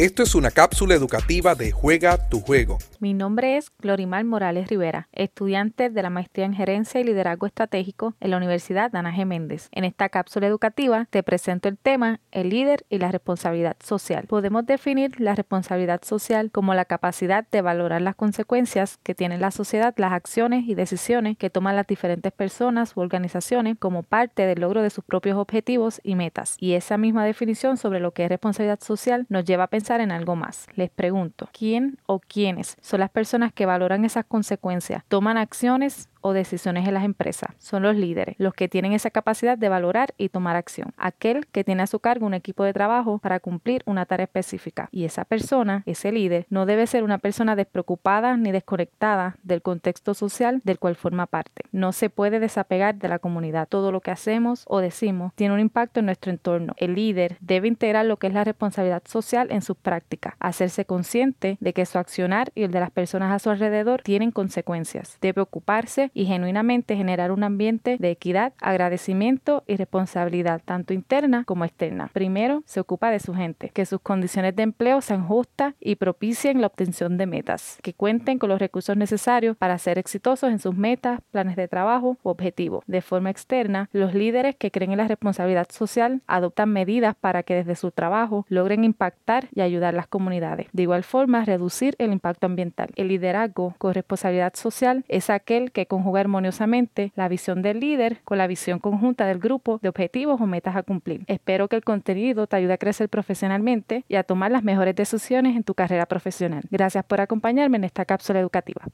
Esto es una cápsula educativa de Juega tu Juego. Mi nombre es Glorimar Morales Rivera, estudiante de la Maestría en Gerencia y Liderazgo Estratégico en la Universidad Ana G. Méndez. En esta cápsula educativa te presento el tema El líder y la responsabilidad social. Podemos definir la responsabilidad social como la capacidad de valorar las consecuencias que tiene la sociedad las acciones y decisiones que toman las diferentes personas u organizaciones como parte del logro de sus propios objetivos y metas. Y esa misma definición sobre lo que es responsabilidad social nos lleva a pensar en algo más. Les pregunto, ¿quién o quiénes son las personas que valoran esas consecuencias, toman acciones o decisiones en las empresas. Son los líderes, los que tienen esa capacidad de valorar y tomar acción. Aquel que tiene a su cargo un equipo de trabajo para cumplir una tarea específica. Y esa persona, ese líder, no debe ser una persona despreocupada ni desconectada del contexto social del cual forma parte. No se puede desapegar de la comunidad. Todo lo que hacemos o decimos tiene un impacto en nuestro entorno. El líder debe integrar lo que es la responsabilidad social en sus prácticas, hacerse consciente de que su accionar y el de las personas a su alrededor tienen consecuencias. Debe ocuparse y genuinamente generar un ambiente de equidad, agradecimiento y responsabilidad, tanto interna como externa. Primero, se ocupa de su gente, que sus condiciones de empleo sean justas y propicien la obtención de metas, que cuenten con los recursos necesarios para ser exitosos en sus metas, planes de trabajo u objetivos. De forma externa, los líderes que creen en la responsabilidad social adoptan medidas para que desde su trabajo logren impactar y ayudar a las comunidades. De igual forma, reducir el impacto ambiental. El liderazgo con responsabilidad social es aquel que con conjuga armoniosamente la visión del líder con la visión conjunta del grupo de objetivos o metas a cumplir. Espero que el contenido te ayude a crecer profesionalmente y a tomar las mejores decisiones en tu carrera profesional. Gracias por acompañarme en esta cápsula educativa.